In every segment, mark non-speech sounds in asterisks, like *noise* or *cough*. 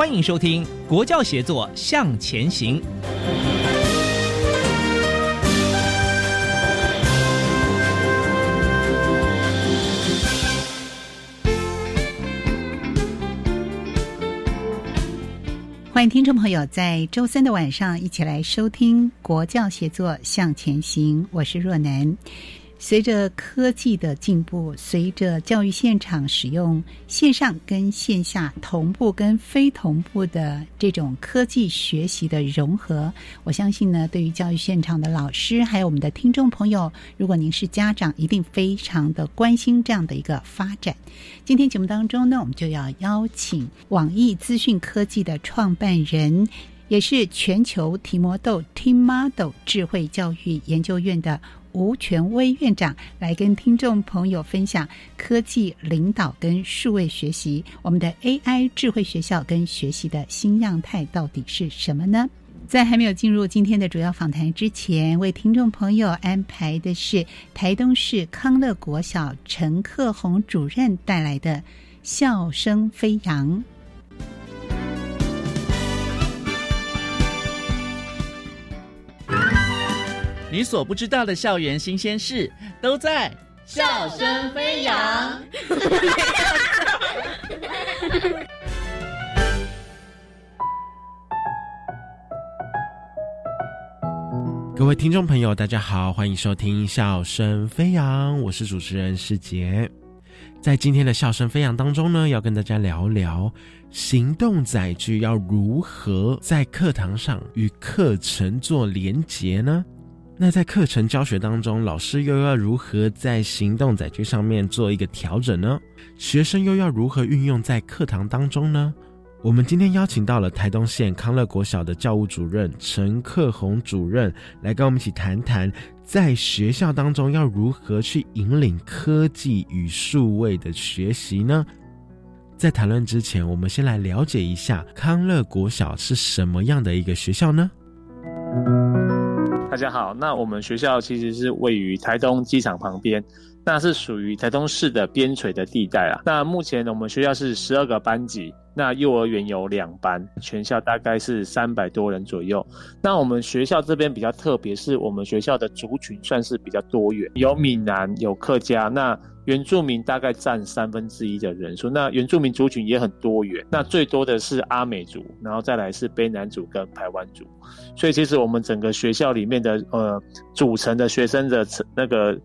欢迎收听《国教协作向前行》。欢迎听众朋友在周三的晚上一起来收听《国教协作向前行》，我是若楠。随着科技的进步，随着教育现场使用线上跟线下同步跟非同步的这种科技学习的融合，我相信呢，对于教育现场的老师还有我们的听众朋友，如果您是家长，一定非常的关心这样的一个发展。今天节目当中呢，我们就要邀请网易资讯科技的创办人，也是全球提摩豆 Team Model 智慧教育研究院的。吴权威院长来跟听众朋友分享科技领导跟数位学习，我们的 AI 智慧学校跟学习的新样态到底是什么呢？在还没有进入今天的主要访谈之前，为听众朋友安排的是台东市康乐国小陈克宏主任带来的笑声飞扬。你所不知道的校园新鲜事，都在笑声飞扬。*laughs* 各位听众朋友，大家好，欢迎收听《笑声飞扬》，我是主持人世杰。在今天的《笑声飞扬》当中呢，要跟大家聊聊行动载具要如何在课堂上与课程做连结呢？那在课程教学当中，老师又要如何在行动载具上面做一个调整呢？学生又要如何运用在课堂当中呢？我们今天邀请到了台东县康乐国小的教务主任陈克宏主任，来跟我们一起谈谈，在学校当中要如何去引领科技与数位的学习呢？在谈论之前，我们先来了解一下康乐国小是什么样的一个学校呢？大家好，那我们学校其实是位于台东机场旁边，那是属于台东市的边陲的地带啊。那目前我们学校是十二个班级，那幼儿园有两班，全校大概是三百多人左右。那我们学校这边比较特别，是我们学校的族群算是比较多元，有闽南，有客家，那。原住民大概占三分之一的人数，那原住民族群也很多元，那最多的是阿美族，然后再来是卑南族跟排湾族，所以其实我们整个学校里面的呃组成的学生的那个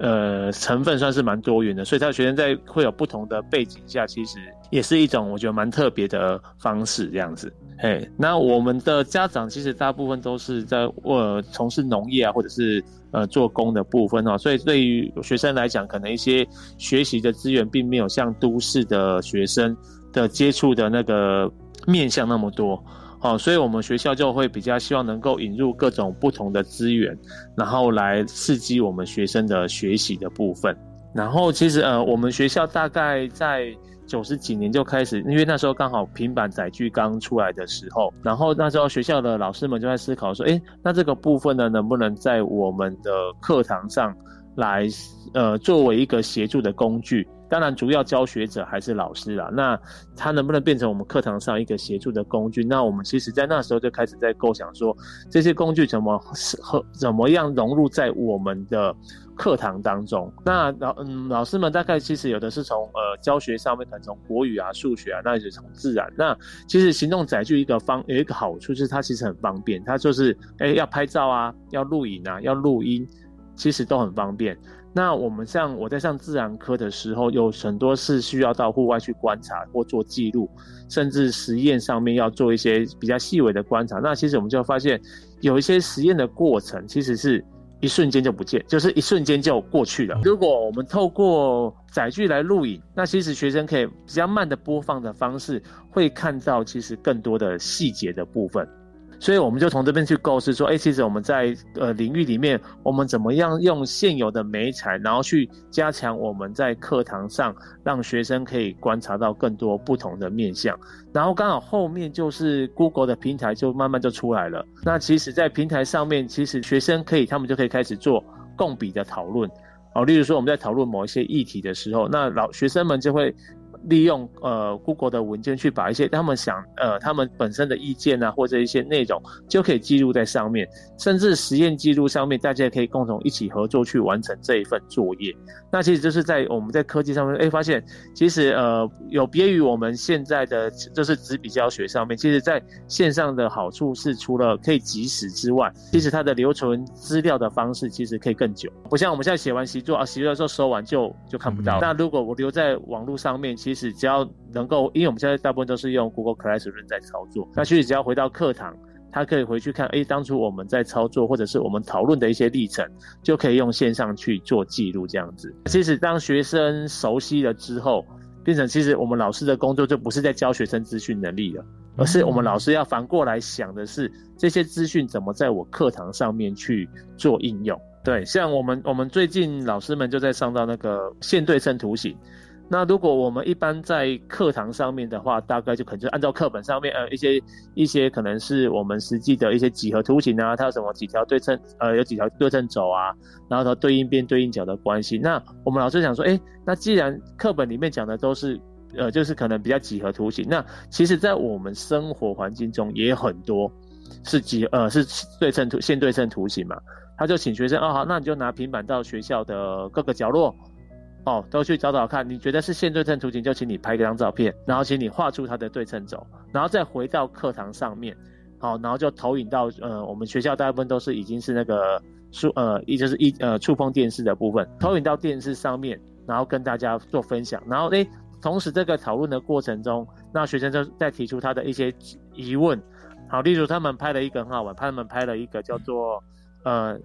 呃成分算是蛮多元的，所以他的学生在会有不同的背景下，其实也是一种我觉得蛮特别的方式这样子。嘿，那我们的家长其实大部分都是在呃从事农业啊，或者是呃做工的部分哦，所以对于学生来讲，可能一些学习的资源并没有像都市的学生的接触的那个面向那么多，哦，所以我们学校就会比较希望能够引入各种不同的资源，然后来刺激我们学生的学习的部分。然后其实呃，我们学校大概在。九十几年就开始，因为那时候刚好平板载具刚出来的时候，然后那时候学校的老师们就在思考说，哎，那这个部分呢，能不能在我们的课堂上来，呃，作为一个协助的工具，当然主要教学者还是老师啦。那他能不能变成我们课堂上一个协助的工具？那我们其实在那时候就开始在构想说，这些工具怎么和怎么样融入在我们的。课堂当中，那老嗯老师们大概其实有的是从呃教学上面，可能从国语啊、数学啊，那就是从自然。那其实行动载具一个方有一个好处，就是它其实很方便，它就是哎要拍照啊、要录影啊、要录音，其实都很方便。那我们像我在上自然科的时候，有很多是需要到户外去观察或做记录，甚至实验上面要做一些比较细微的观察。那其实我们就发现有一些实验的过程其实是。一瞬间就不见，就是一瞬间就过去了。如果我们透过载具来录影，那其实学生可以比较慢的播放的方式，会看到其实更多的细节的部分。所以我们就从这边去构思说，哎，其实我们在呃领域里面，我们怎么样用现有的媒材，然后去加强我们在课堂上让学生可以观察到更多不同的面向。然后刚好后面就是 Google 的平台就慢慢就出来了。那其实，在平台上面，其实学生可以他们就可以开始做共笔的讨论。哦，例如说我们在讨论某一些议题的时候，那老学生们就会。利用呃 Google 的文件去把一些他们想呃他们本身的意见啊或者一些内容就可以记录在上面，甚至实验记录上面，大家可以共同一起合作去完成这一份作业。那其实就是在我们在科技上面，哎，发现其实呃有别于我们现在的就是纸笔教学上面，其实在线上的好处是除了可以及时之外，其实它的留存资料的方式其实可以更久，不像我们现在写完习作啊，习作的时候收完就就看不到。那如果我留在网络上面，其实只要能够，因为我们现在大部分都是用 Google Classroom 在操作，那其实只要回到课堂，他可以回去看，哎，当初我们在操作或者是我们讨论的一些历程，就可以用线上去做记录，这样子。其实当学生熟悉了之后，变成其实我们老师的工作就不是在教学生资讯能力了，而是我们老师要反过来想的是这些资讯怎么在我课堂上面去做应用。对，像我们我们最近老师们就在上到那个线对称图形。那如果我们一般在课堂上面的话，大概就可能就按照课本上面呃一些一些可能是我们实际的一些几何图形啊，它有什么几条对称呃有几条对称轴啊，然后它对应边对应角的关系。那我们老师想说，哎，那既然课本里面讲的都是呃就是可能比较几何图形，那其实在我们生活环境中也很多是几呃是对称图线对称图形嘛。他就请学生哦好，那你就拿平板到学校的各个角落。哦，都去找找看，你觉得是线对称图形，就请你拍一张照片，然后请你画出它的对称轴，然后再回到课堂上面，好，然后就投影到呃，我们学校大部分都是已经是那个触呃，一就是一呃触碰电视的部分，投影到电视上面，然后跟大家做分享，然后诶，同时这个讨论的过程中，那学生就在提出他的一些疑问，好，例如他们拍了一个很好玩，他们拍了一个叫做呃。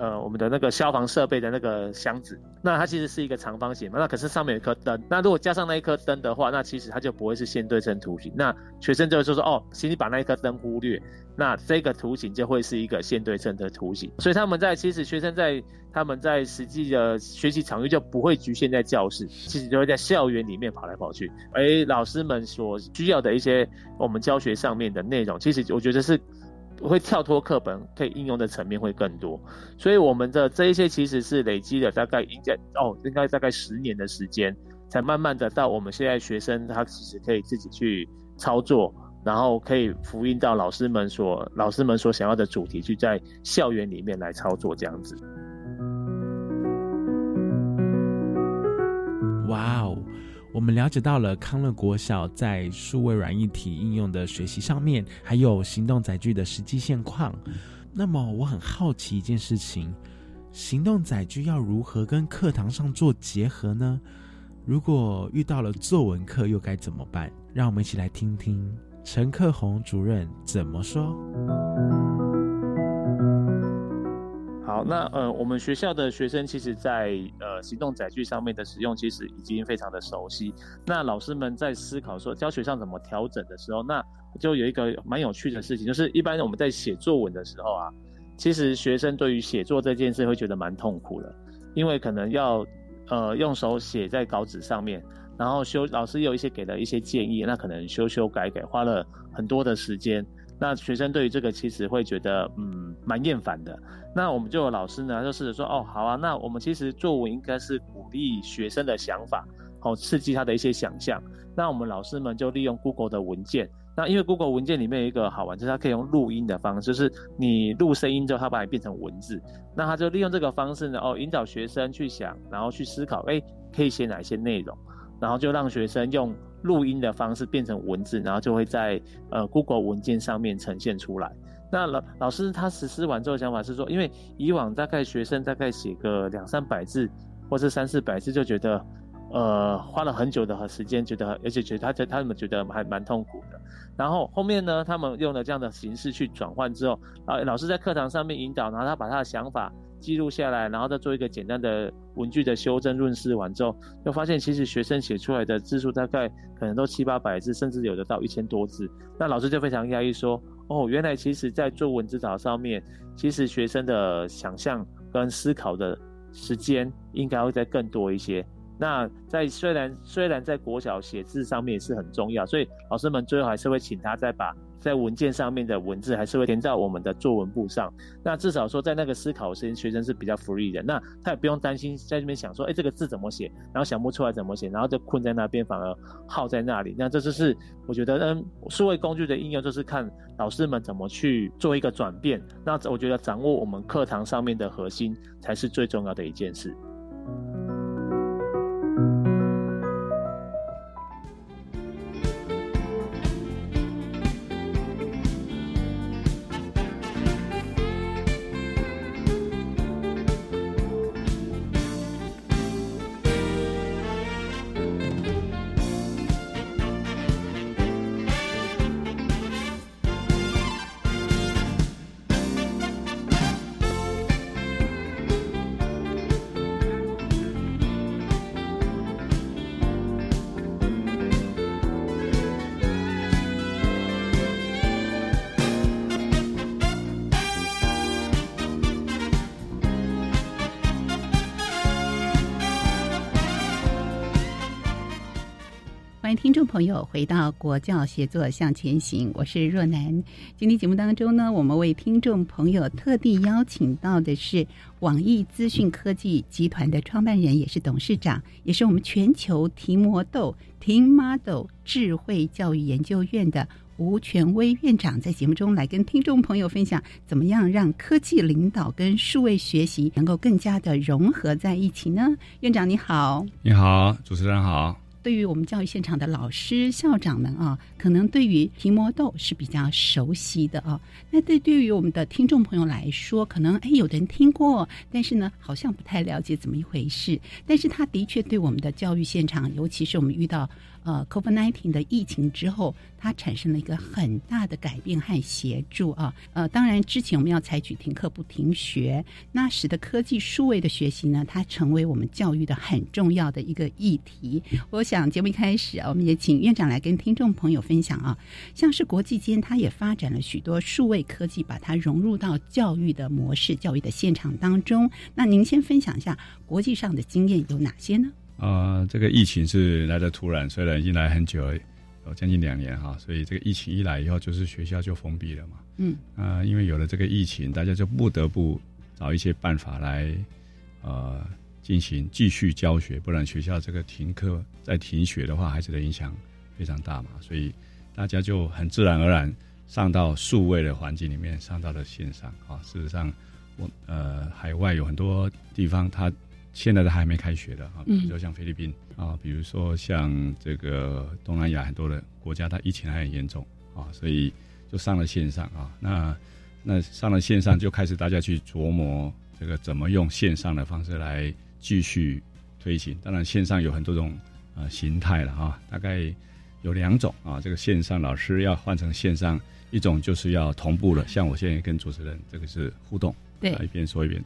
呃，我们的那个消防设备的那个箱子，那它其实是一个长方形嘛，那可是上面有一颗灯，那如果加上那一颗灯的话，那其实它就不会是线对称图形。那学生就会说说，哦，请你把那一颗灯忽略，那这个图形就会是一个线对称的图形。所以他们在其实学生在他们在实际的学习场域就不会局限在教室，其实就会在校园里面跑来跑去。而老师们所需要的一些我们教学上面的内容，其实我觉得是。会跳脱课本，可以应用的层面会更多，所以我们的这一些其实是累积了大概应该哦，应该大概十年的时间，才慢慢的到我们现在学生他其实可以自己去操作，然后可以复印到老师们所老师们所想要的主题，去在校园里面来操作这样子。哇！我们了解到了康乐国小在数位软硬体应用的学习上面，还有行动载具的实际现况。那么我很好奇一件事情：行动载具要如何跟课堂上做结合呢？如果遇到了作文课，又该怎么办？让我们一起来听听陈克宏主任怎么说。那呃，我们学校的学生其实，在呃行动载具上面的使用，其实已经非常的熟悉。那老师们在思考说教学上怎么调整的时候，那就有一个蛮有趣的事情，就是一般我们在写作文的时候啊，其实学生对于写作这件事会觉得蛮痛苦的，因为可能要呃用手写在稿纸上面，然后修老师有一些给了一些建议，那可能修修改改花了很多的时间。那学生对于这个其实会觉得，嗯，蛮厌烦的。那我们就有老师呢，就试着说，哦，好啊，那我们其实作文应该是鼓励学生的想法，哦，刺激他的一些想象。那我们老师们就利用 Google 的文件。那因为 Google 文件里面有一个好玩，就是它可以用录音的方式，就是你录声音之后，它把你变成文字。那他就利用这个方式呢，哦，引导学生去想，然后去思考，哎，可以写哪些内容，然后就让学生用录音的方式变成文字，然后就会在呃 Google 文件上面呈现出来。那老老师他实施完之后想法是说，因为以往大概学生大概写个两三百字，或是三四百字就觉得。呃，花了很久的时间，觉得而且觉得他他他们觉得还蛮痛苦的。然后后面呢，他们用了这样的形式去转换之后，啊，老师在课堂上面引导，然后他把他的想法记录下来，然后再做一个简单的文句的修正润饰完之后，就发现其实学生写出来的字数大概可能都七八百字，甚至有的到一千多字。那老师就非常压抑说，哦，原来其实在作文指导上面，其实学生的想象跟思考的时间应该会再更多一些。那在虽然虽然在国小写字上面也是很重要，所以老师们最后还是会请他再把在文件上面的文字还是会填在我们的作文簿上。那至少说在那个思考时间，学生是比较 free 的，那他也不用担心在这边想说，哎，这个字怎么写，然后想不出来怎么写，然后就困在那边，反而耗在那里。那这就是我觉得，嗯，数位工具的应用就是看老师们怎么去做一个转变。那我觉得掌握我们课堂上面的核心才是最重要的一件事。听众朋友，回到国教协作向前行，我是若楠。今天节目当中呢，我们为听众朋友特地邀请到的是网易资讯科技集团的创办人，也是董事长，也是我们全球提摩豆 Team Model 智慧教育研究院的吴权威院长，在节目中来跟听众朋友分享，怎么样让科技领导跟数位学习能够更加的融合在一起呢？院长你好，你好，主持人好。对于我们教育现场的老师、校长们啊，可能对于提摩豆是比较熟悉的啊。那对对于我们的听众朋友来说，可能哎，有的人听过，但是呢，好像不太了解怎么一回事。但是他的确对我们的教育现场，尤其是我们遇到。呃，COVID-19 的疫情之后，它产生了一个很大的改变和协助啊。呃，当然之前我们要采取停课不停学，那使得科技数位的学习呢，它成为我们教育的很重要的一个议题。我想节目一开始啊，我们也请院长来跟听众朋友分享啊，像是国际间，它也发展了许多数位科技，把它融入到教育的模式、教育的现场当中。那您先分享一下国际上的经验有哪些呢？啊，这个疫情是来的突然，虽然已经来很久了，有将近两年哈，所以这个疫情一来以后，就是学校就封闭了嘛。嗯，啊，因为有了这个疫情，大家就不得不找一些办法来，呃，进行继续教学，不然学校这个停课再停学的话，孩子的影响非常大嘛。所以大家就很自然而然上到数位的环境里面，上到了线上啊。事实上，我呃，海外有很多地方它。现在都还没开学的啊，比如说像菲律宾啊，比如说像这个东南亚很多的国家，它疫情还很严重啊，所以就上了线上啊。那那上了线上，就开始大家去琢磨这个怎么用线上的方式来继续推行。当然，线上有很多种啊形态了啊，大概有两种啊。这个线上老师要换成线上，一种就是要同步了，像我现在跟主持人这个是互动，对，一边说一边。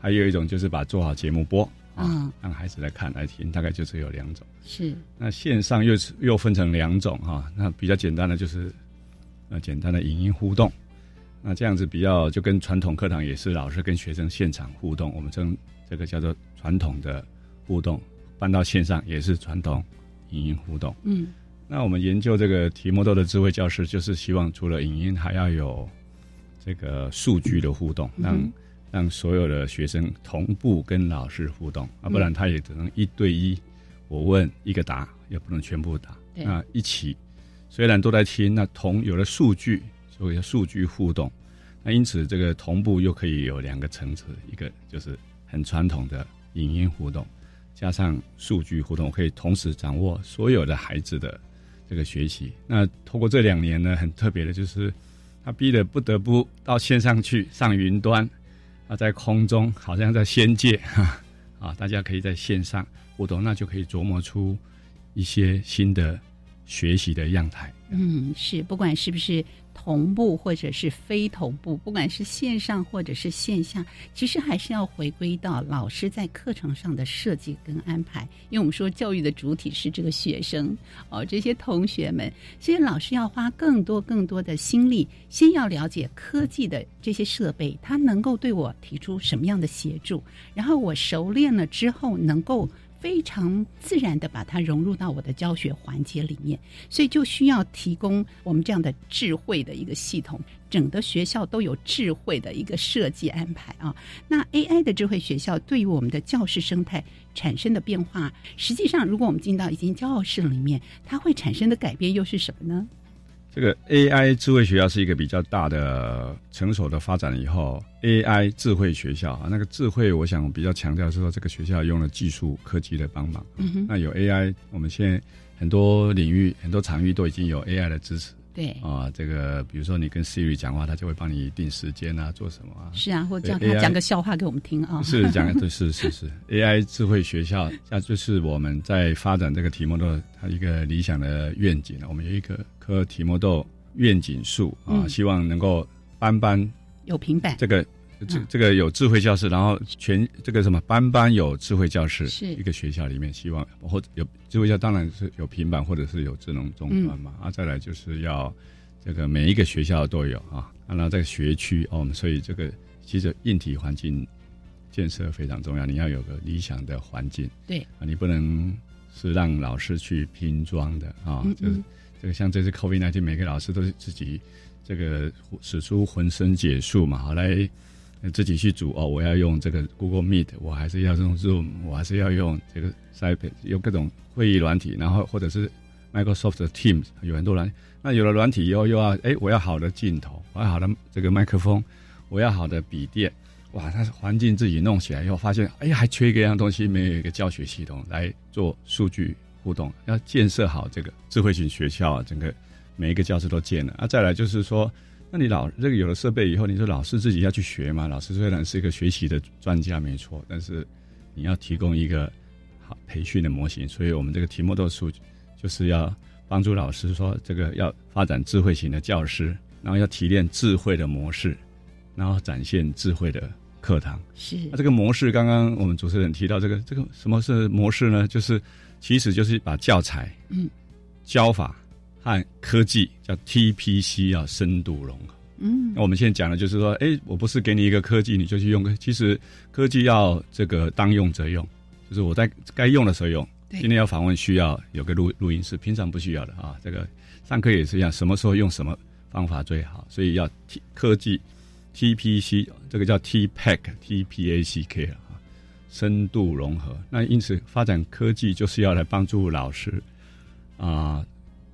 还有一种就是把做好节目播啊，让孩子来看来听，大概就是有两种。是。那线上又是又分成两种哈，那比较简单的就是呃简单的影音互动，那这样子比较就跟传统课堂也是老师跟学生现场互动，我们称这个叫做传统的互动，搬到线上也是传统影音互动。嗯。那我们研究这个提摩豆的智慧教师，就是希望除了影音，还要有这个数据的互动，让让所有的学生同步跟老师互动啊，不然他也只能一对一我问一个答，也不能全部答。那一起虽然都在听，那同有了数据，所以数据互动。那因此这个同步又可以有两个层次，一个就是很传统的影音互动，加上数据互动，可以同时掌握所有的孩子的这个学习。那通过这两年呢，很特别的就是，他逼得不得不到线上去上云端，啊，在空中好像在仙界哈啊，大家可以在线上互动，那就可以琢磨出一些新的学习的样态。嗯，是，不管是不是。同步或者是非同步，不管是线上或者是线下，其实还是要回归到老师在课程上的设计跟安排。因为我们说教育的主体是这个学生哦，这些同学们，所以老师要花更多更多的心力，先要了解科技的这些设备，它能够对我提出什么样的协助，然后我熟练了之后能够。非常自然的把它融入到我的教学环节里面，所以就需要提供我们这样的智慧的一个系统，整个学校都有智慧的一个设计安排啊。那 AI 的智慧学校对于我们的教室生态产生的变化，实际上如果我们进到一间教室里面，它会产生的改变又是什么呢？这个 AI 智慧学校是一个比较大的成熟的发展了以后，AI 智慧学校啊，那个智慧，我想比较强调是说这个学校用了技术科技的帮忙。嗯，那有 AI，我们现在很多领域、很多场域都已经有 AI 的支持。对啊，这个比如说你跟 Siri 讲话，它就会帮你定时间啊，做什么啊？是啊，或者叫他讲个笑话给我们听啊。是讲 *laughs* 对，是是是 AI 智慧学校，那就是我们在发展这个提莫豆它一个理想的愿景我们有一个科提莫豆愿景树啊，希望能够班班有平板，这个这这个有智慧教室，然后全这个什么班班有智慧教室，是。一个学校里面希望或者有智慧教，当然是有平板或者是有智能终端嘛。啊，再来就是要这个每一个学校都有啊，然后在学区哦，所以这个其实硬体环境建设非常重要，你要有个理想的环境，对。啊，你不能是让老师去拼装的啊，就是。这个像这次 COVID-19，每个老师都是自己这个使出浑身解数嘛，好来自己去组哦。我要用这个 Google Meet，我还是要用 Zoom，我还是要用这个 Skype，用各种会议软体，然后或者是 Microsoft Teams，有很多软。那有了软体以后，又要哎，我要好的镜头，我要好的这个麦克风，我要好的笔电。哇，它环境自己弄起来以后，发现哎，还缺一个样东西，没有一个教学系统来做数据。互动要建设好这个智慧型学校啊，整个每一个教室都建了啊。再来就是说，那你老这个有了设备以后，你说老师自己要去学嘛？老师虽然是一个学习的专家没错，但是你要提供一个好培训的模型。所以我们这个题目都数就是要帮助老师说，这个要发展智慧型的教师，然后要提炼智慧的模式，然后展现智慧的课堂。是那这个模式，刚刚我们主持人提到这个这个什么是模式呢？就是。其实就是把教材、嗯，教法和科技叫 TPC 要深度融合。嗯，那我们现在讲的就是说，哎，我不是给你一个科技你就去用，其实科技要这个当用则用，就是我在该用的时候用。今天要访问需要有个录录音室，平常不需要的啊。这个上课也是一样，什么时候用什么方法最好，所以要 T 科技 TPC，这个叫 TPAC，TPACK 啊。深度融合，那因此发展科技就是要来帮助老师啊，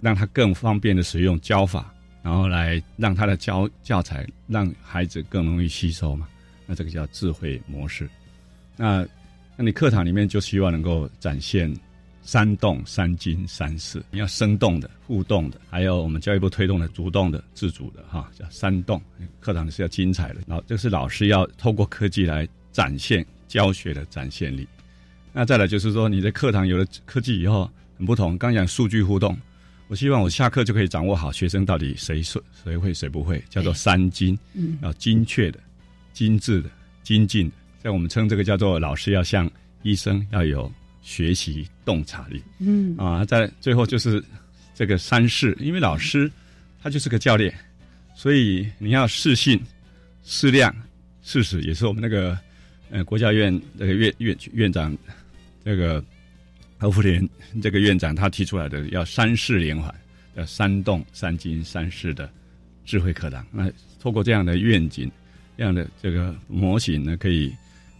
让他更方便的使用教法，然后来让他的教教材让孩子更容易吸收嘛。那这个叫智慧模式。那那你课堂里面就希望能够展现三动、三精、三事，你要生动的、互动的，还有我们教育部推动的主动的、自主的哈，叫三动。课堂是要精彩的，然后这是老师要透过科技来展现。教学的展现力，那再来就是说，你的课堂有了科技以后很不同。刚讲数据互动，我希望我下课就可以掌握好学生到底谁说谁会谁不会，叫做三精，嗯，要精确的、精致的、精进的。在我们称这个叫做老师要像医生，要有学习洞察力，嗯啊，在最后就是这个三试，因为老师他就是个教练，所以你要适性、适量、适时，也是我们那个。呃，国家院那个院院院长，这个何福田这个院长他提出来的要三世连环，要三动三金三世的智慧课堂。那透过这样的愿景，这样的这个模型呢，可以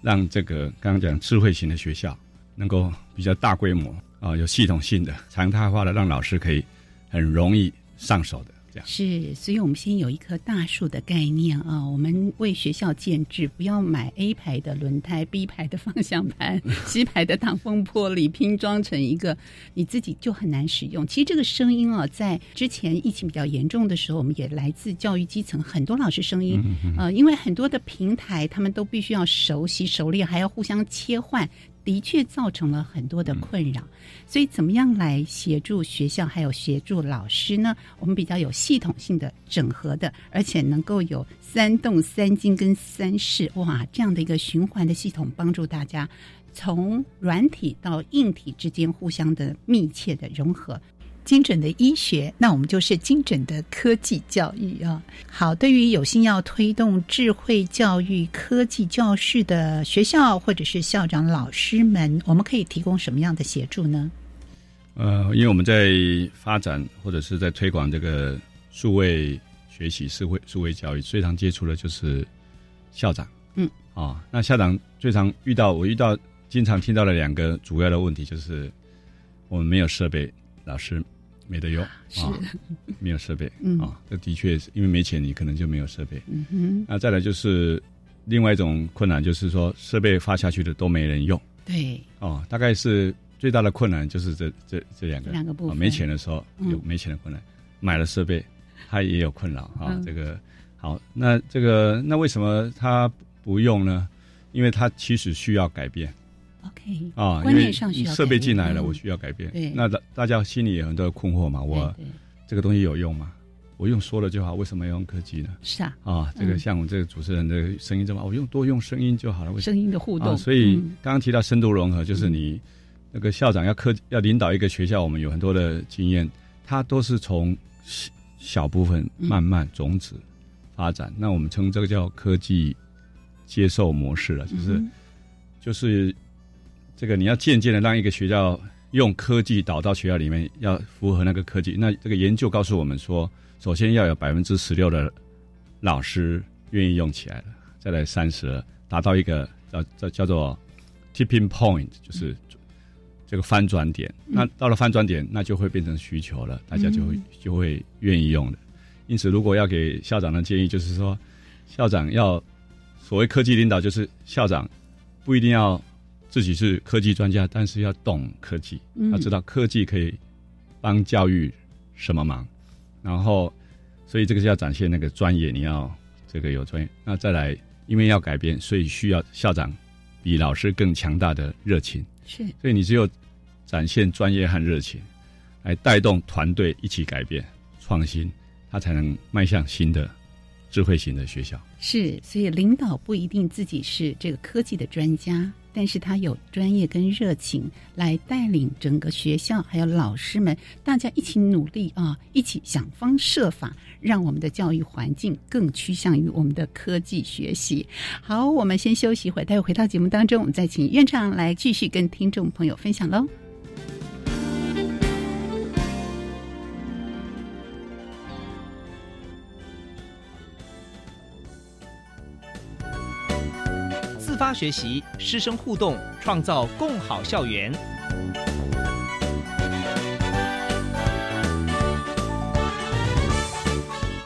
让这个刚刚讲智慧型的学校能够比较大规模啊，有系统性的、常态化的，让老师可以很容易上手的。是，所以我们先有一棵大树的概念啊。我们为学校建制，不要买 A 牌的轮胎、B 牌的方向盘、*laughs* C 牌的挡风玻璃，拼装成一个你自己就很难使用。其实这个声音啊，在之前疫情比较严重的时候，我们也来自教育基层很多老师声音。呃，因为很多的平台，他们都必须要熟悉、熟练，还要互相切换。的确造成了很多的困扰，所以怎么样来协助学校还有协助老师呢？我们比较有系统性的整合的，而且能够有三动三经跟三式哇这样的一个循环的系统，帮助大家从软体到硬体之间互相的密切的融合。精准的医学，那我们就是精准的科技教育啊。好，对于有心要推动智慧教育、科技教室的学校或者是校长、老师们，我们可以提供什么样的协助呢？呃，因为我们在发展或者是在推广这个数位学习、社会数位教育，最常接触的就是校长。嗯，啊，那校长最常遇到，我遇到经常听到的两个主要的问题就是我们没有设备，老师。没得用啊，没有设备啊，这的确是因为没钱，你可能就没有设备。嗯哼，那再来就是另外一种困难，就是说设备发下去的都没人用。对，哦，大概是最大的困难就是这这这两个两个部分。没钱的时候有没钱的困难，买了设备他也有困扰啊。这个好，那这个那为什么他不用呢？因为他其实需要改变。OK 啊，观念上需要设备进来了，我需要改变。对，那大大家心里有很多困惑嘛？我这个东西有用吗？我用说了就好，为什么要用科技呢？是啊，啊，这个像我这个主持人的声音这么，我用多用声音就好了。声音的互动，所以刚刚提到深度融合，就是你那个校长要科要领导一个学校，我们有很多的经验，他都是从小部分慢慢种子发展。那我们称这个叫科技接受模式了，就是就是。这个你要渐渐的让一个学校用科技导到学校里面，要符合那个科技。那这个研究告诉我们说，首先要有百分之十六的老师愿意用起来了，再来三十，达到一个叫叫叫做 tipping point，就是这个翻转点。那到了翻转点，那就会变成需求了，大家就会就会愿意用的。因此，如果要给校长的建议，就是说，校长要所谓科技领导，就是校长不一定要。自己是科技专家，但是要懂科技，要知道科技可以帮教育什么忙，然后，所以这个是要展现那个专业，你要这个有专业。那再来，因为要改变，所以需要校长比老师更强大的热情。是，所以你只有展现专业和热情，来带动团队一起改变、创新，他才能迈向新的智慧型的学校。是，所以领导不一定自己是这个科技的专家。但是他有专业跟热情来带领整个学校，还有老师们，大家一起努力啊，一起想方设法，让我们的教育环境更趋向于我们的科技学习。好，我们先休息一会儿，待会回到节目当中，我们再请院长来继续跟听众朋友分享喽。自发学习，师生互动，创造共好校园。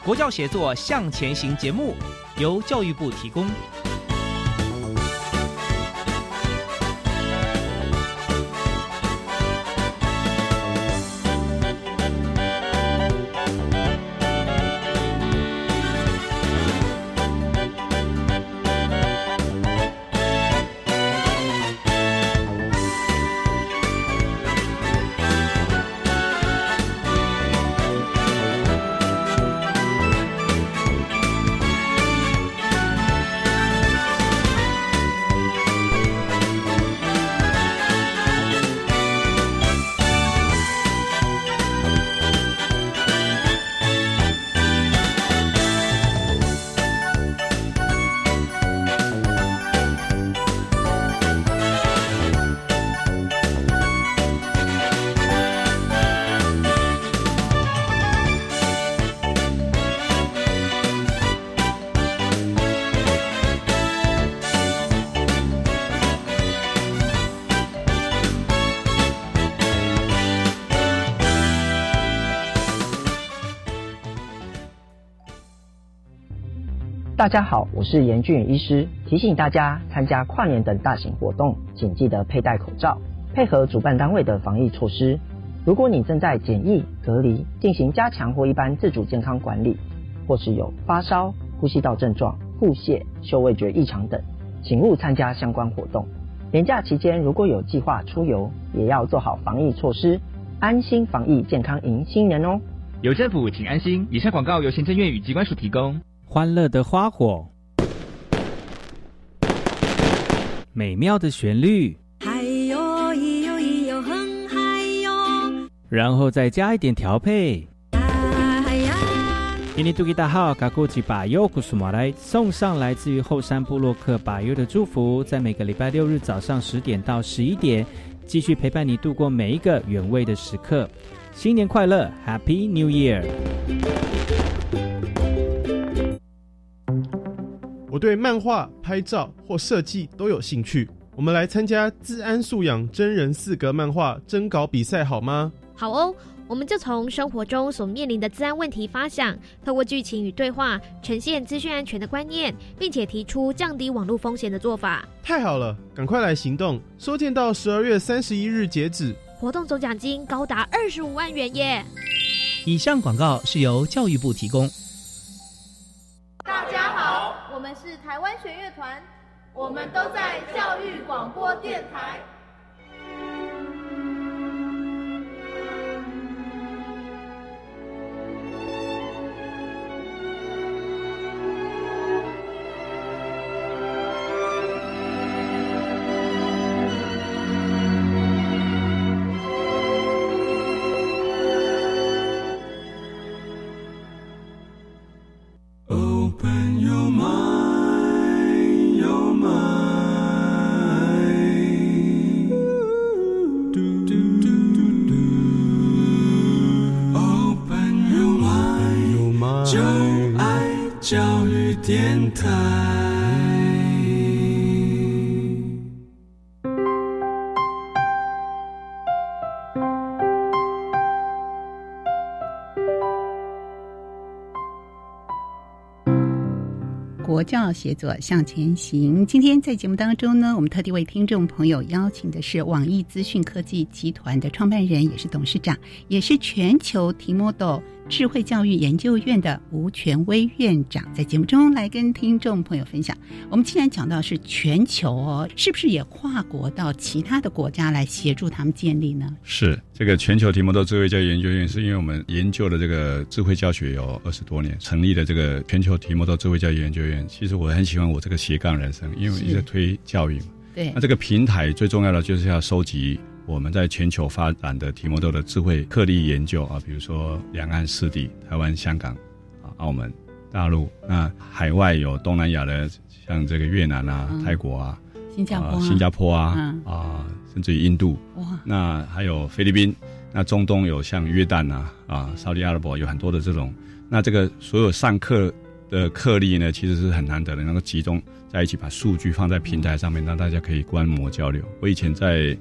国教协作向前行节目由教育部提供。大家好，我是严俊宇医师，提醒大家参加跨年等大型活动，请记得佩戴口罩，配合主办单位的防疫措施。如果你正在检疫、隔离、进行加强或一般自主健康管理，或是有发烧、呼吸道症状、腹泻、嗅味觉异常等，请勿参加相关活动。年假期间如果有计划出游，也要做好防疫措施，安心防疫，健康迎新年哦。有政府，请安心。以上广告由行政院与机关署提供。欢乐的花火，美妙的旋律，嗨哟咿哟咿哟哼嗨哟，然后再加一点调配。印尼杜吉大号嘎古吉巴尤古苏马来送上来自于后山部落克巴尤的祝福，在每个礼拜六日早上十点到十一点，继续陪伴你度过每一个原味的时刻。新年快乐，Happy New Year！我对漫画、拍照或设计都有兴趣。我们来参加自安素养真人四格漫画征稿比赛好吗？好哦，我们就从生活中所面临的自安问题发想，透过剧情与对话，呈现资讯安全的观念，并且提出降低网络风险的做法。太好了，赶快来行动！收件到十二月三十一日截止。活动总奖金高达二十五万元耶！以上广告是由教育部提供。大家们是台湾弦乐团，我们都在教育广播电台。佛教协作向前行。今天在节目当中呢，我们特地为听众朋友邀请的是网易资讯科技集团的创办人，也是董事长，也是全球提摩豆智慧教育研究院的吴权威院长，在节目中来跟听众朋友分享。我们既然讲到是全球哦，是不是也跨国到其他的国家来协助他们建立呢？是这个全球提摩多智慧教育研究院，是因为我们研究的这个智慧教学有二十多年，成立的这个全球提摩多智慧教育研究院。其实我很喜欢我这个斜杠人生，因为一直推教育嘛。对。那这个平台最重要的就是要收集我们在全球发展的提摩豆的智慧课例研究啊，比如说两岸四地，台湾、香港啊、澳门、大陆，那海外有东南亚的，像这个越南啊、泰国啊、新加坡、新加坡啊啊，甚至于印度。哇。那还有菲律宾，那中东有像约旦啊啊，沙特阿拉伯有很多的这种。那这个所有上课。的课例呢，其实是很难得的，能够集中在一起，把数据放在平台上面，让大家可以观摩交流。我以前在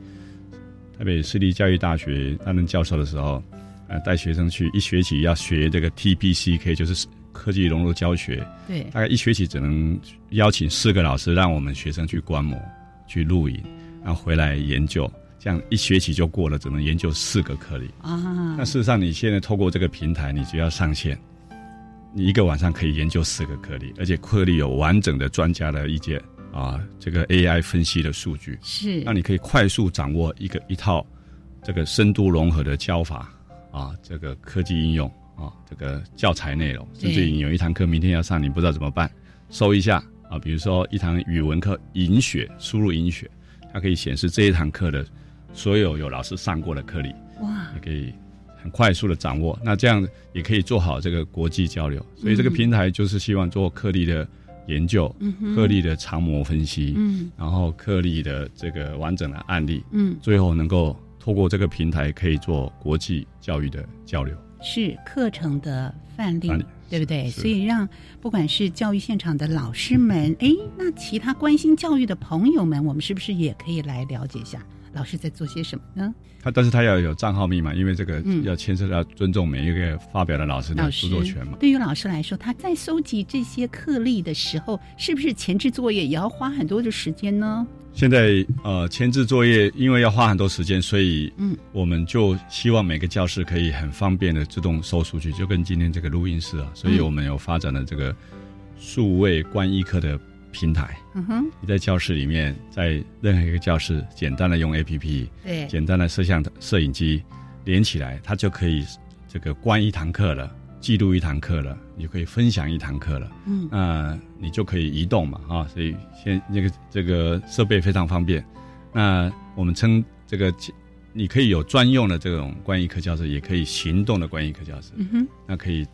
台北私立教育大学担任教授的时候，呃，带学生去一学期要学这个 TPCK，就是科技融入教学。对，大概一学期只能邀请四个老师，让我们学生去观摩、去录影，然后回来研究。这样一学期就过了，只能研究四个课例啊。那事实上，你现在透过这个平台，你只要上线。你一个晚上可以研究四个颗粒，而且颗粒有完整的专家的意见啊，这个 AI 分析的数据。是，那你可以快速掌握一个一套这个深度融合的教法啊，这个科技应用啊，这个教材内容，甚至你有一堂课明天要上，你不知道怎么办，搜一下啊，比如说一堂语文课引血，输入引血，它可以显示这一堂课的所有有老师上过的课例，哇，你可以。很快速的掌握，那这样也可以做好这个国际交流。所以这个平台就是希望做颗粒的研究，颗粒的长模分析，嗯，然后颗粒的这个完整的案例，嗯，最后能够透过这个平台可以做国际教育的交流，是课程的范例，对不对？所以让不管是教育现场的老师们，哎，那其他关心教育的朋友们，我们是不是也可以来了解一下？老师在做些什么呢？他但是他要有账号密码，因为这个嗯要牵涉到尊重每一个发表的老师的著作权嘛。对于老师来说，他在收集这些课例的时候，是不是前置作业也要花很多的时间呢？现在呃，前置作业因为要花很多时间，所以嗯，我们就希望每个教室可以很方便的自动收数据，就跟今天这个录音室啊，所以我们有发展了这个数位观一课的平台。嗯哼，你在教室里面，在任何一个教室，简单的用 APP，对简单的摄像摄影机连起来，它就可以这个观一堂课了，记录一堂课了，你就可以分享一堂课了。嗯那你就可以移动嘛，啊，所以现那个这个设备非常方便。那我们称这个，你可以有专用的这种观一课教室，也可以行动的观一课教室。嗯哼，那可以，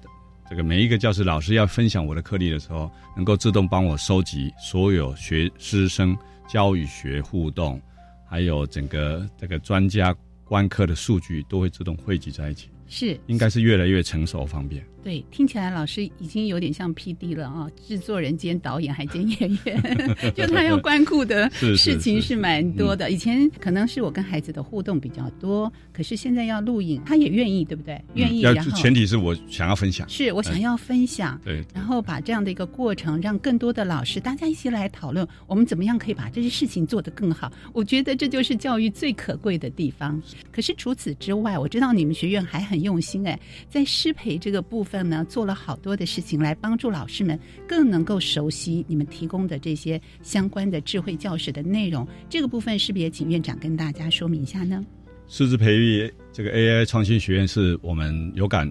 这个每一个教师老师要分享我的课例的时候，能够自动帮我收集所有学师生教与学互动，还有整个这个专家观课的数据，都会自动汇集在一起。是应该是越来越成熟方便。对，听起来老师已经有点像 P D 了啊，制作人兼导演还兼演员，*laughs* 就他要关顾的事情是是蛮多的。以前可能是我跟孩子的互动比较多，可是现在要录影，他也愿意，对不对？愿意，要然后前提是我想要分享，是我想要分享，对，然后把这样的一个过程，让更多的老师大家一起来讨论，我们怎么样可以把这些事情做得更好。我觉得这就是教育最可贵的地方。可是除此之外，我知道你们学院还很用心哎，在师培这个部分呢，做了好多的事情来帮助老师们更能够熟悉你们提供的这些相关的智慧教室的内容。这个部分是不是也请院长跟大家说明一下呢？师资培育这个 AI 创新学院是我们有感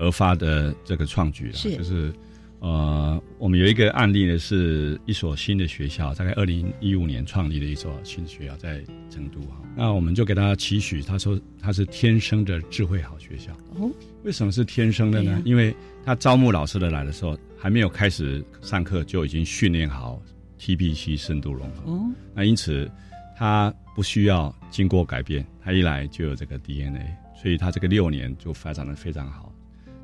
而发的这个创举了，是就是呃，我们有一个案例呢，是一所新的学校，大概二零一五年创立的一所新学校在成都哈。那我们就给他期许，他说他是天生的智慧好学校。哦，为什么是天生的呢？因为他招募老师的来的时候，还没有开始上课就已经训练好 TBC 深度融合。哦，那因此他不需要经过改变，他一来就有这个 DNA，所以他这个六年就发展的非常好。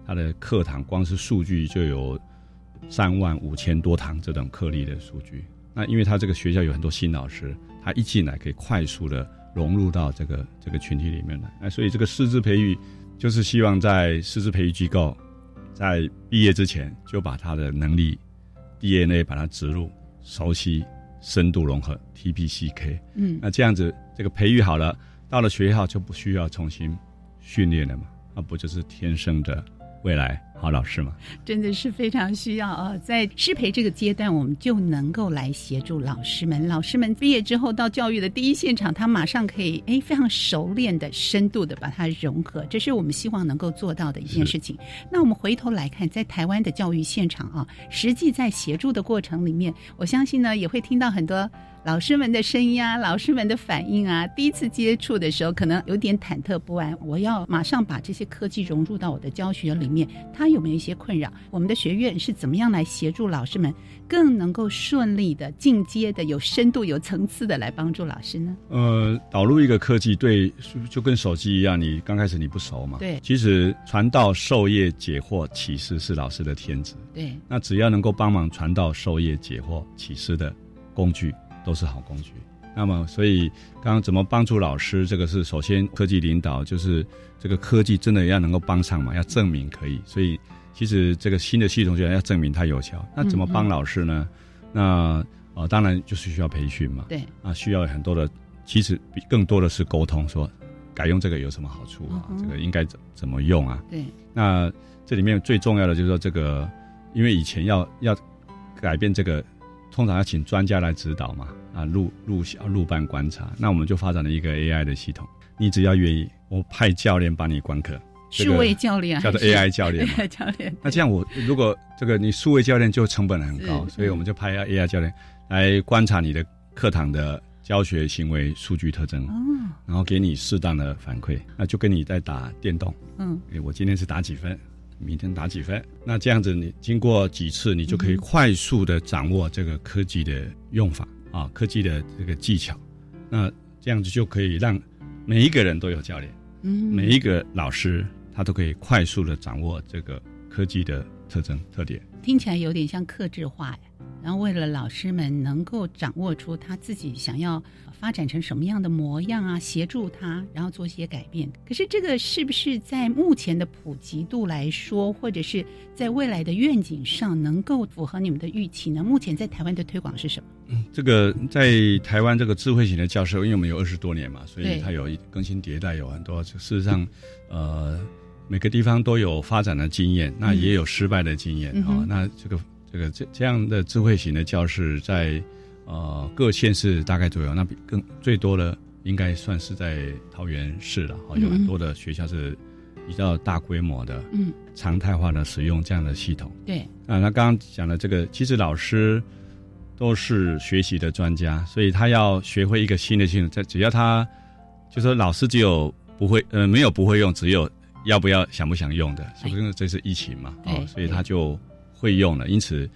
他的课堂光是数据就有三万五千多堂这种课例的数据。那因为他这个学校有很多新老师，他一进来可以快速的融入到这个这个群体里面来。那所以这个师资培育就是希望在师资培育机构在毕业之前就把他的能力 DNA 把它植入，熟悉深度融合 TPCK。嗯那这样子这个培育好了，到了学校就不需要重新训练了嘛？那不就是天生的未来好老师吗？真的是非常需要啊！在师培这个阶段，我们就能够来协助老师们。老师们毕业之后到教育的第一现场，他马上可以哎非常熟练的、深度的把它融合，这是我们希望能够做到的一件事情。那我们回头来看，在台湾的教育现场啊，实际在协助的过程里面，我相信呢也会听到很多。老师们的声音啊，老师们的反应啊，第一次接触的时候可能有点忐忑不安。我要马上把这些科技融入到我的教学里面，他有没有一些困扰？我们的学院是怎么样来协助老师们更能够顺利的、进阶的、有深度、有层次的来帮助老师呢？呃，导入一个科技，对，就跟手机一样，你刚开始你不熟嘛，对其实传道授业解惑启示是老师的天职，对，那只要能够帮忙传道授业解惑启示的工具，都是好工具。那么，所以刚刚怎么帮助老师？这个是首先科技领导，就是这个科技真的要能够帮上嘛，要证明可以。所以其实这个新的系统就要证明它有效。那怎么帮老师呢？那呃，当然就是需要培训嘛。对啊，需要很多的，其实比更多的是沟通，说改用这个有什么好处啊？嗯这个应该怎怎么用啊？对，那这里面最重要的就是说，这个因为以前要要改变这个，通常要请专家来指导嘛，啊，入入校入班观察。那我们就发展了一个 AI 的系统，你只要愿意，我派教练帮你观课，这个数位教练。叫做 *laughs* AI 教练嘛。AI 教练。那这样我如果这个你数位教练就成本很高，所以我们就派 AI 教练来观察你的课堂的教学行为数据特征，哦，然后给你适当的反馈，那就跟你在打电动。嗯，诶我今天是打几分，明天打几分，那这样子你经过几次，你就可以快速的掌握这个科技的用法啊，科技的这个技巧，那这样子就可以让每一个人都有教练，嗯每一个老师他都可以快速的掌握这个科技的特征特点。听起来有点像克制化呀。然后为了老师们能够掌握出他自己想要发展成什么样的模样啊，协助他，然后做一些改变。可是这个是不是在目前的普及度来说，或者是在未来的愿景上，能够符合你们的预期呢？目前在台湾的推广是什么？嗯，这个在台湾这个智慧型的教室，因为我们有二十多年嘛，所以它有更新迭代，有很多。事实上，呃，每个地方都有发展的经验，那也有失败的经验啊。那这个。这个这这样的智慧型的教室在呃各县市大概都有，那比更最多的应该算是在桃园市了，有很多的学校是比较大规模的，嗯，常态化的使用这样的系统。对啊，那刚刚讲的这个，其实老师都是学习的专家，所以他要学会一个新的系统，在只要他就说老师只有不会呃没有不会用，只有要不要想不想用的，是不是？这是疫情嘛，哦，所以他就。会用了，因此，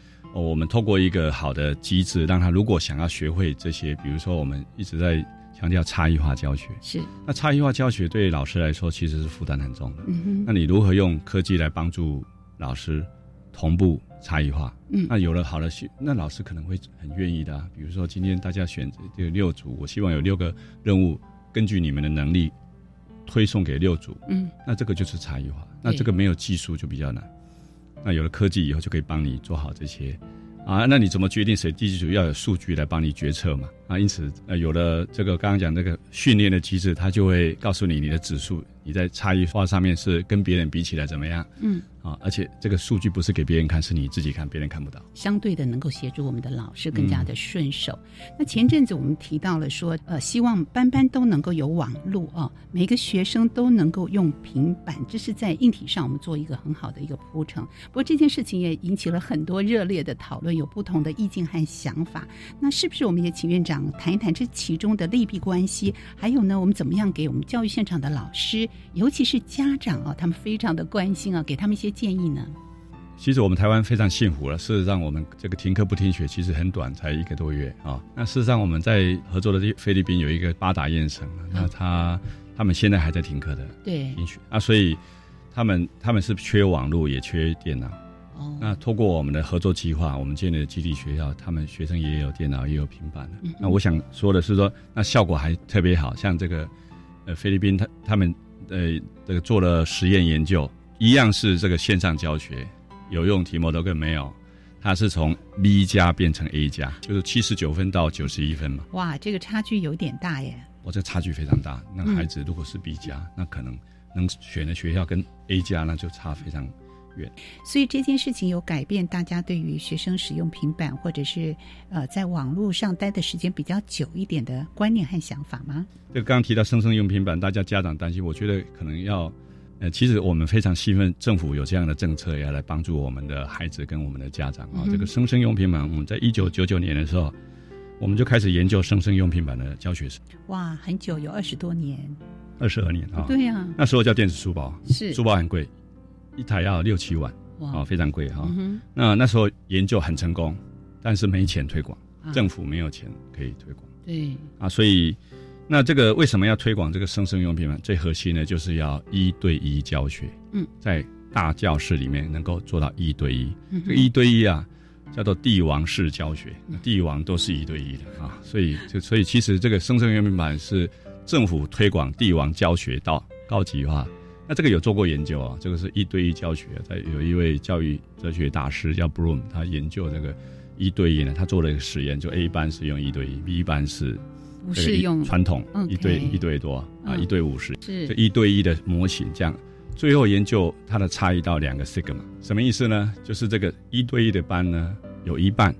我们透过一个好的机制，让他如果想要学会这些，比如说我们一直在强调差异化教学，是那差异化教学对老师来说其实是负担很重的。嗯哼，那你如何用科技来帮助老师同步差异化？嗯，那有了好的学，那老师可能会很愿意的。比如说今天大家选择这六组，我希望有六个任务，根据你们的能力推送给六组。嗯，那这个就是差异化。那这个没有技术就比较难。那有了科技以后，就可以帮你做好这些，啊，那你怎么决定谁第几组？要有数据来帮你决策嘛，啊，因此，呃，有了这个刚刚讲这个训练的机制，它就会告诉你你的指数。你在差异化上面是跟别人比起来怎么样？嗯，啊，而且这个数据不是给别人看，是你自己看，别人看不到。相对的，能够协助我们的老师更加的顺手。那前阵子我们提到了说，呃，希望班班都能够有网络啊，每个学生都能够用平板，这是在硬体上我们做一个很好的一个铺成。不过这件事情也引起了很多热烈的讨论，有不同的意见和想法。那是不是我们也请院长谈一谈这其中的利弊关系？还有呢，我们怎么样给我们教育现场的老师？尤其是家长啊，他们非常的关心啊，给他们一些建议呢。其实我们台湾非常幸福了。事实上，我们这个停课不停学其实很短，才一个多月啊。那事实上，我们在合作的菲律宾有一个八达堰省，那他他们现在还在停课的，对停学啊，所以他们他们是缺网络，也缺电脑。哦，那通过我们的合作计划，我们建立的基地学校，他们学生也有电脑，也有平板的。那我想说的是说，那效果还特别好，像这个呃菲律宾，他他们。呃，这个做了实验研究，一样是这个线上教学，有用题目都跟没有，它是从 B 加变成 A 加，就是七十九分到九十一分嘛。哇，这个差距有点大耶！我这差距非常大，那孩子如果是 B 加，那可能能选的学校跟 A 加那就差非常。所以这件事情有改变大家对于学生使用平板或者是呃在网络上待的时间比较久一点的观念和想法吗？这个刚刚提到生生用平板，大家家长担心，我觉得可能要呃，其实我们非常兴奋，政府有这样的政策要来帮助我们的孩子跟我们的家长啊。这个生生用平板，我们在一九九九年的时候，我们就开始研究生生用平板的教学史。哇，很久，有二十多年，二十二年啊。对呀，那时候叫电子书包，是书包很贵。一台要六七万，啊，非常贵哈。那那时候研究很成功，但是没钱推广，政府没有钱可以推广。对啊，所以那这个为什么要推广这个生生用品呢？最核心呢，就是要一对一教学。嗯，在大教室里面能够做到一对一。这个一对一啊，叫做帝王式教学，帝王都是一对一的啊。所以就所以其实这个生生用品版是政府推广帝王教学到高级化。那这个有做过研究啊，这个是一对一教学，在有一位教育哲学大师叫 Bloom，他研究这个一对一呢，他做了一个实验，就 A 班是用一对一，B 班是不是用。传统一对一对多啊，一对五十，是。一对一的模型，这样最后研究它的差异到两个 sigma，什么意思呢？就是这个一对一的班呢，有一半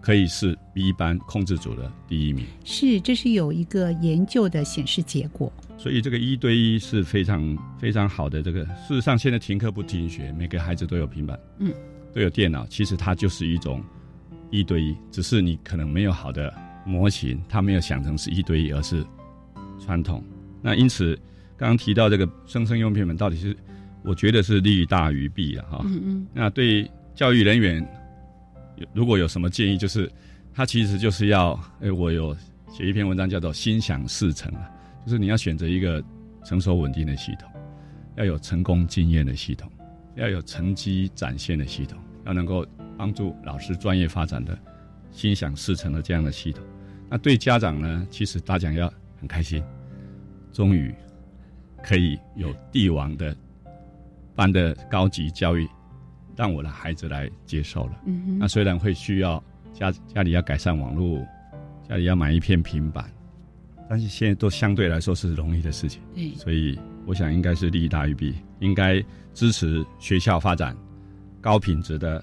可以是 B 班控制组的第一名，是这是有一个研究的显示结果。所以这个一对一是非常非常好的。这个事实上，现在停课不停学，每个孩子都有平板，嗯，都有电脑。其实它就是一种一对一，只是你可能没有好的模型，它没有想成是一对一，而是传统。那因此，刚刚提到这个生生用品们，到底是我觉得是利大于弊了哈。嗯嗯。那对教育人员，如果有什么建议，就是他其实就是要，哎，我有写一篇文章叫做“心想事成”啊。就是你要选择一个成熟稳定的系统，要有成功经验的系统，要有成绩展现的系统，要能够帮助老师专业发展的心想事成的这样的系统。那对家长呢，其实大家要很开心，终于可以有帝王的班的高级教育，让我的孩子来接受了。嗯那虽然会需要家家里要改善网络，家里要买一片平板，但是现在都相对来说是容易的事情。对所以我想应该是利大于弊，应该支持学校发展高品质的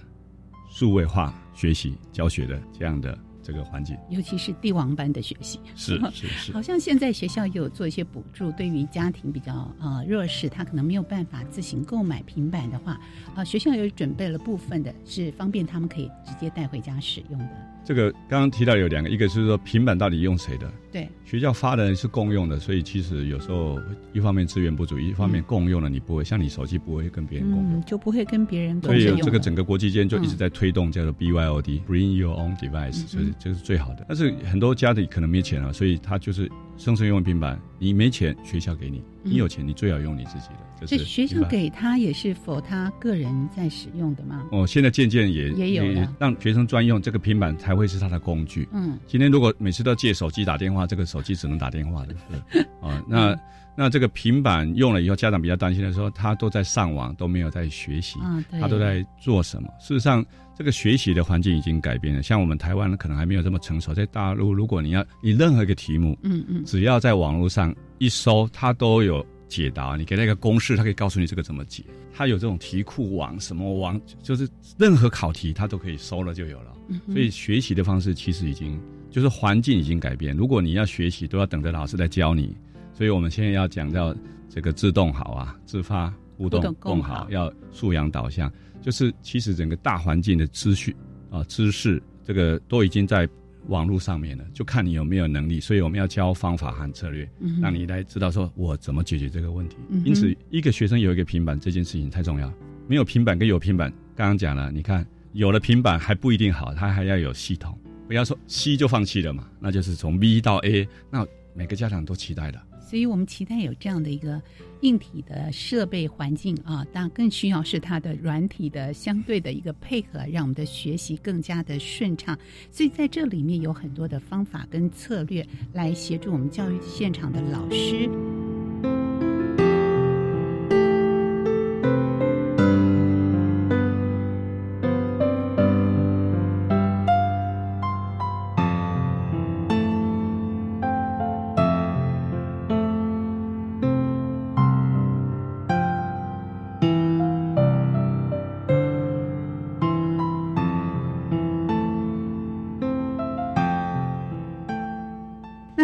数位化学习教学的这样的这个环境。尤其是帝王般的学习，是是是 *laughs* 好像现在学校也有做一些补助，对于家庭比较呃弱势，他可能没有办法自行购买平板的话，啊、学校有准备了部分的是方便他们可以直接带回家使用的。这个刚刚提到有两个，一个是说平板到底用谁的？对，学校发的是共用的，所以其实有时候一方面资源不足，一方面共用了你不会像你手机不会跟别人共用。嗯，就不会跟别人共用所以。这个整个国际间就一直在推动叫做 BYOD，Bring Your Own Device，所以这是最好的。但是很多家里可能没钱了，所以他就是生生用平板，你没钱学校给你，你有钱你最好用你自己的。这学校给他也是否他个人在使用的吗？哦，现在渐渐也也有了让学生专用这个平板才会是他的工具。嗯今天如果每次都借手机打电话，这个手机只能打电话的。是 *laughs* 啊，那那这个平板用了以后，家长比较担心的说，他都在上网，都没有在学习，他都在做什么？事实上，这个学习的环境已经改变了。像我们台湾可能还没有这么成熟，在大陆，如果你要你任何一个题目，嗯嗯只要在网络上一搜，它都有解答。你给他一个公式，他可以告诉你这个怎么解。他有这种题库网，什么网，就是任何考题他都可以搜了就有了。嗯所以学习的方式其实已经就是环境已经改变。如果你要学习，都要等着老师来教你。所以我们现在要讲到这个自动好啊，自发互动互动共共好好，要素养导向，就是其实整个大环境的资讯啊、知识，这个都已经在网络上面的，就看你有没有能力。所以我们要教方法和策略，嗯让你来知道说我怎么解决这个问题。嗯因此，一个学生有一个平板这件事情太重要。没有平板跟有平板，刚刚讲了，你看有了平板还不一定好，他还要有系统。不要说 C 就放弃了嘛，那就是从 B 到 A，那每个家长都期待的。所以我们期待有这样的一个硬体的设备环境啊，但更需要是它的软体的相对的一个配合，让我们的学习更加的顺畅。所以在这里面有很多的方法跟策略来协助我们教育现场的老师。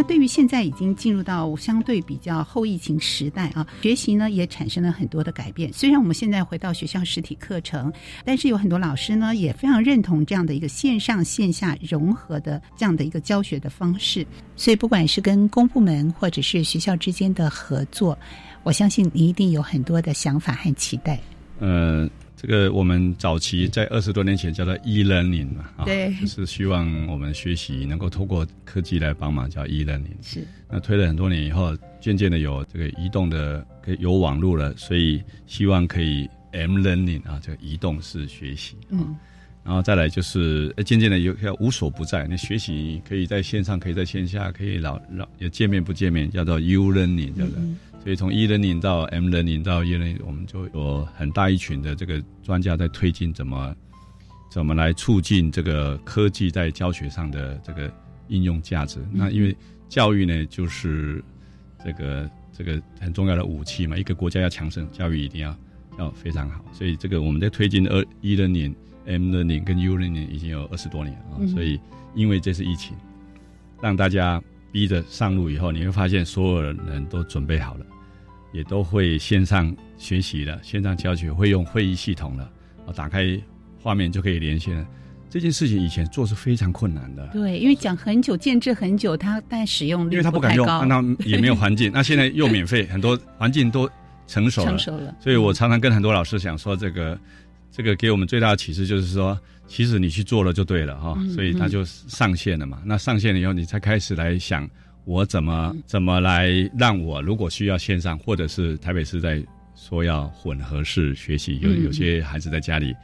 那对于现在已经进入到相对比较后疫情时代啊，学习呢也产生了很多的改变。虽然我们现在回到学校实体课程，但是有很多老师呢也非常认同这样的一个线上线下融合的这样的一个教学的方式。所以不管是跟公部门或者是学校之间的合作，我相信你一定有很多的想法和期待。呃，这个我们早期在二十多年前叫做 e-learning 嘛，啊，对就是希望我们学习能够透过科技来帮忙，叫 e-learning。是，那推了很多年以后，渐渐的有这个移动的，可以有网络了，所以希望可以 m learning 啊，这个移动式学习。嗯。然后再来就是，呃渐渐的有要无所不在。你学习可以在线上，可以在线下，可以老老也见面不见面，叫做 U learning，对不对？所以从 E learning 到 M learning 到 U learning，我们就有很大一群的这个专家在推进怎么怎么来促进这个科技在教学上的这个应用价值。那因为教育呢，就是这个这个很重要的武器嘛，一个国家要强盛，教育一定要要非常好。所以这个我们在推进二 E learning。M learning 跟 U learning 已经有二十多年啊，嗯所以因为这是疫情，让大家逼着上路以后，你会发现所有人都准备好了，也都会线上学习了，线上教学会用会议系统了，啊，打开画面就可以连线了。这件事情以前做是非常困难的，对，因为讲很久，建制很久，它但使用率因为它不敢用，那他也没有环境。*laughs* 那现在又免费，很多环境都成熟了，成熟了所以我常常跟很多老师讲说，这个这个给我们最大的启示就是说，其实你去做了就对了哈、嗯所以它就上线了嘛。那上线了以后，你才开始来想，我怎么怎么来让我如果需要线上，或者是台北市在说要混合式学习，有嗯有些孩子在家里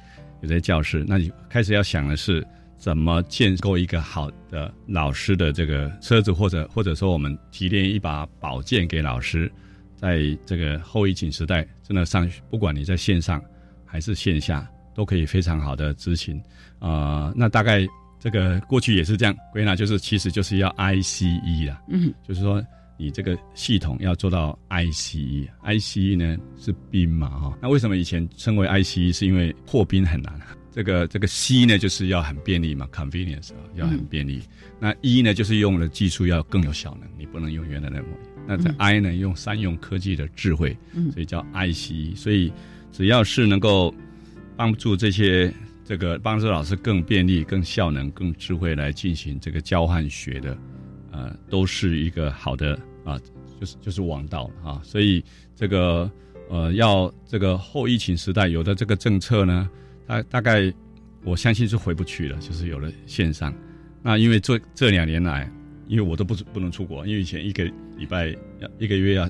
有些教室，那你开始要想的是怎么建构一个好的老师的这个车子，或者或者说我们提炼一把宝剑给老师，在这个后疫情时代，真的上不管你在线上还是线下，都可以非常好的执行啊。那大概这个过去也是这样归纳，就是其实就是要 ICE 啦，嗯，就是说。你这个系统要做到 ICE，ICE 呢是冰嘛哈？那为什么以前称为 ICE？是因为破冰很难。这个这个 C 呢就是要很便利嘛，convenience 要很便利。那 E 呢就是用的技术要更有效能，你不能用原来的模。那在 I 呢用三用科技的智慧，所以叫 ICE。所以只要是能够帮助这些这个帮助老师更便利、更效能、更智慧来进行这个交换学的。呃，都是一个好的啊，就是就是王道啊，所以这个呃，要这个后疫情时代有的这个政策呢，大大概我相信是回不去了，就是有了线上。那因为这这两年来，因为我都不不能出国，因为以前一个礼拜要一个月要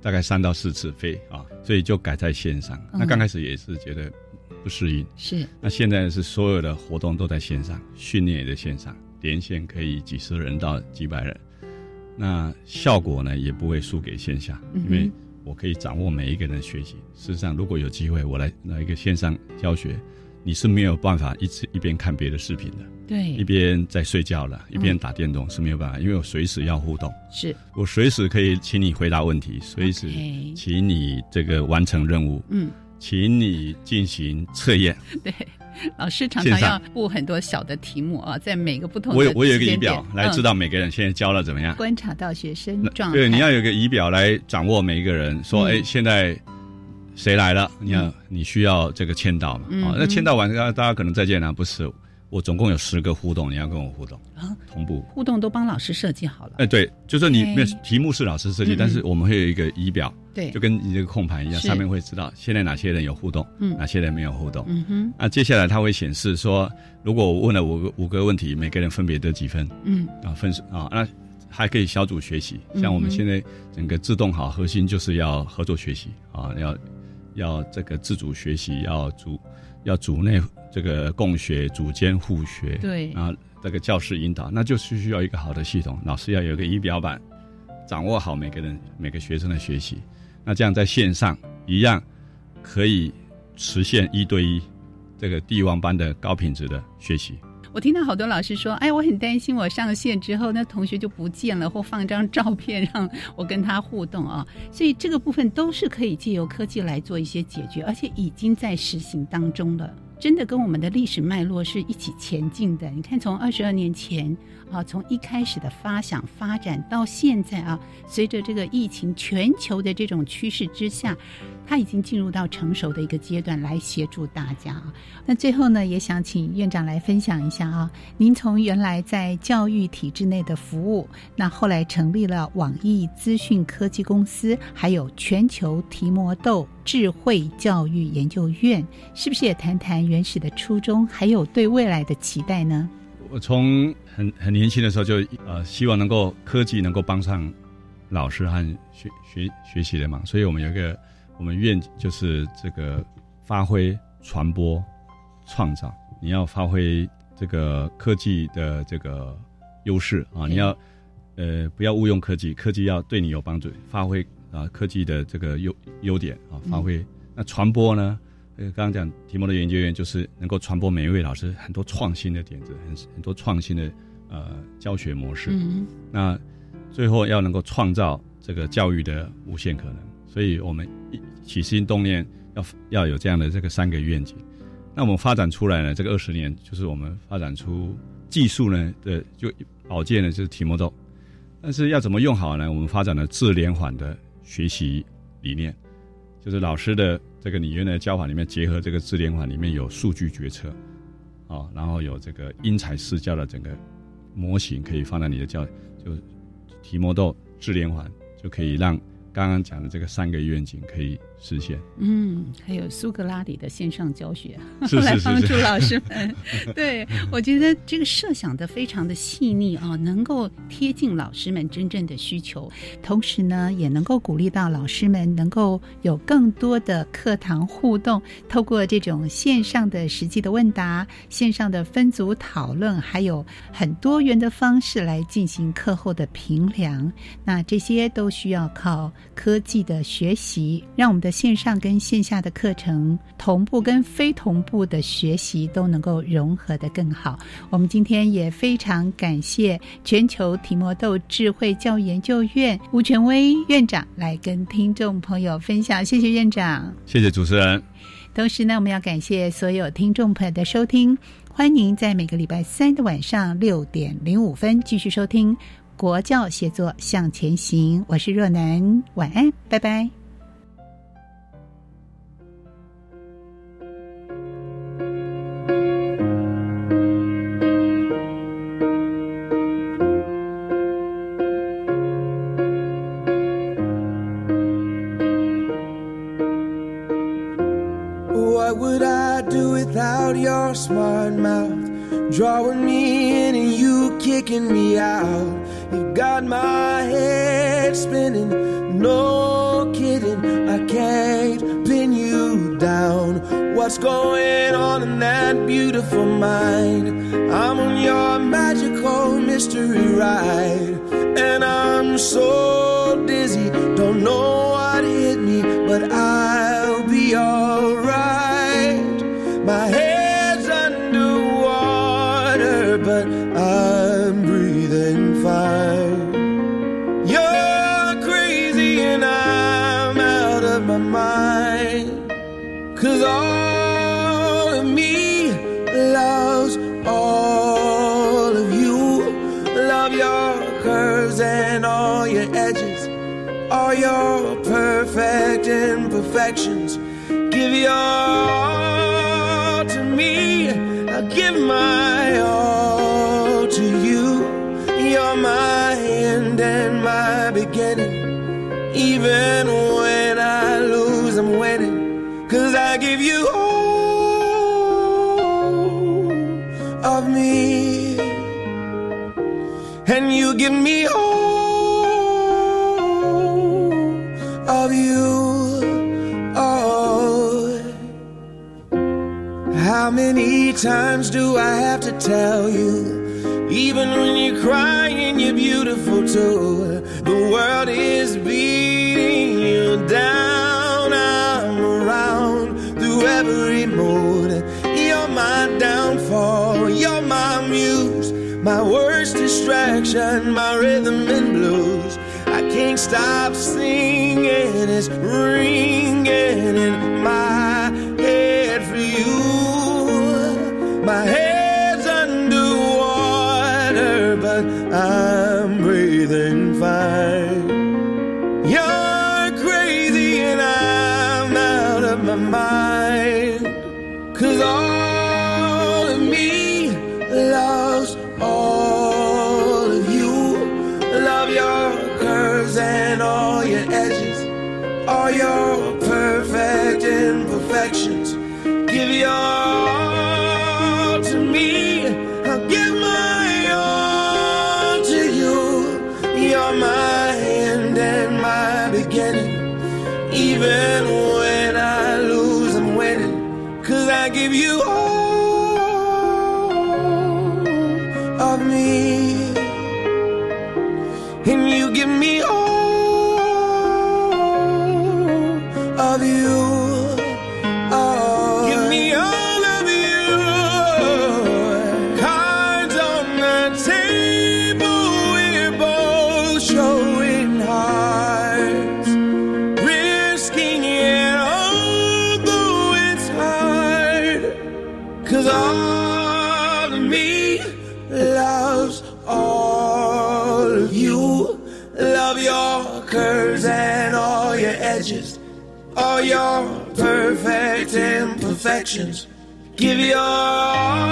大概三到四次飞啊，所以就改在线上。那刚开始也是觉得不适应，是。那现在是所有的活动都在线上，训练也在线上。连线可以几十人到几百人，那效果呢也不会输给线下，因为我可以掌握每一个人的学习。事实上，如果有机会我来来一个线上教学，你是没有办法一直一边看别的视频的，对，一边在睡觉了，一边打电动是没有办法，因为我随时要互动，是我随时可以请你回答问题，随时请你这个完成任务，嗯，请你进行测验，*laughs* 对。老师常常要布很多小的题目啊，在每个不同的我有我有一个仪表来知道每个人现在教了怎么样，观察到学生状态。对，你要有个仪表来掌握每一个人，说哎，现在谁来了？你要你需要这个签到嘛？啊，那签到完，大家可能再见了，不是？我总共有十个互动，你要跟我互动啊，同步互动都帮老师设计好了。哎，对，就是你没有题目是老师设计，但是我们会有一个仪表。对，就跟你这个控盘一样，上面会知道现在哪些人有互动，嗯，哪些人没有互动。嗯哼。那接下来它会显示说，如果我问了五个五个问题，每个人分别得几分？嗯，啊，分数啊，那还可以小组学习。像我们现在整个自动好核心就是要合作学习啊，要要这个自主学习，要组要组内这个共学，组间互学。对。然后这个教师引导，那就是需要一个好的系统，老师要有一个仪表板，掌握好每个人每个学生的学习。那这样在线上一样可以实现一对一这个帝王般的高品质的学习。我听到好多老师说：“哎，我很担心我上线之后，那同学就不见了，或放张照片让我跟他互动啊。”所以这个部分都是可以借由科技来做一些解决，而且已经在实行当中了。真的跟我们的历史脉络是一起前进的。你看，从二十二年前。啊，从一开始的发想发展到现在啊，随着这个疫情全球的这种趋势之下，他已经进入到成熟的一个阶段，来协助大家啊。那最后呢，也想请院长来分享一下啊，您从原来在教育体制内的服务，那后来成立了网易资讯科技公司，还有全球提摩豆智慧教育研究院，是不是也谈谈原始的初衷，还有对未来的期待呢？我从很很年轻的时候就呃希望能够科技能够帮上老师和学学学习的忙，所以我们有一个我们愿就是这个发挥传播创造，你要发挥这个科技的这个优势啊，你要呃不要误用科技，科技要对你有帮助，发挥啊科技的这个优优点啊，发挥。那传播呢？呃，刚刚讲题目的研究员就是能够传播每一位老师很多创新的点子，很很多创新的呃教学模式。嗯，那最后要能够创造这个教育的无限可能，所以我们一起心动念要要有这样的这个三个愿景。那我们发展出来呢，这个二十年就是我们发展出技术呢的就保健呢就是提摩豆，但是要怎么用好呢？我们发展了智联缓的学习理念，就是老师的。这个你原来教法里面结合这个智联环里面有数据决策，啊，然后有这个因材施教的整个模型可以放在你的教，就提摩豆智联环就可以让刚刚讲的这个三个愿景可以实现。嗯，还有苏格拉底的线上教学，是来帮助老师们。*laughs* 对，我觉得这个设想的非常的细腻啊，能够贴近老师们真正的需求，同时呢，也能够鼓励到老师们能够有更多的课堂互动，透过这种线上的实际的问答、线上的分组讨论，还有很多元的方式来进行课后的评量。那这些都需要靠科技的学习，让我们的线上跟线下的课程同步跟非同步的学习都能够融合的更好。我们今天也非常感谢全球提摩豆智慧教育研究院吴权威院长来跟听众朋友分享，谢谢院长，谢谢主持人。同时呢，我们要感谢所有听众朋友的收听，欢迎在每个礼拜三的晚上六点零五分继续收听国教协作向前行。我是若楠，晚安，拜拜。Beautiful mind? I'm on your magical mystery ride, and I'm so Love your curves and all your edges, all your perfect imperfections. Give your all to me. I'll give my all to you. You're my end and my beginning. Even when I lose, I'm winning. Cause I give you all you give me all of you. Oh. How many times do I have to tell you? Even when you're crying, you're beautiful too. The world is beating you down. I'm around through every mood. You're my downfall. You're my muse. My worst distraction, my rhythm and blues. I can't stop singing. It's ringing in my head for you. My head's underwater, but I'm breathing fine. Give your all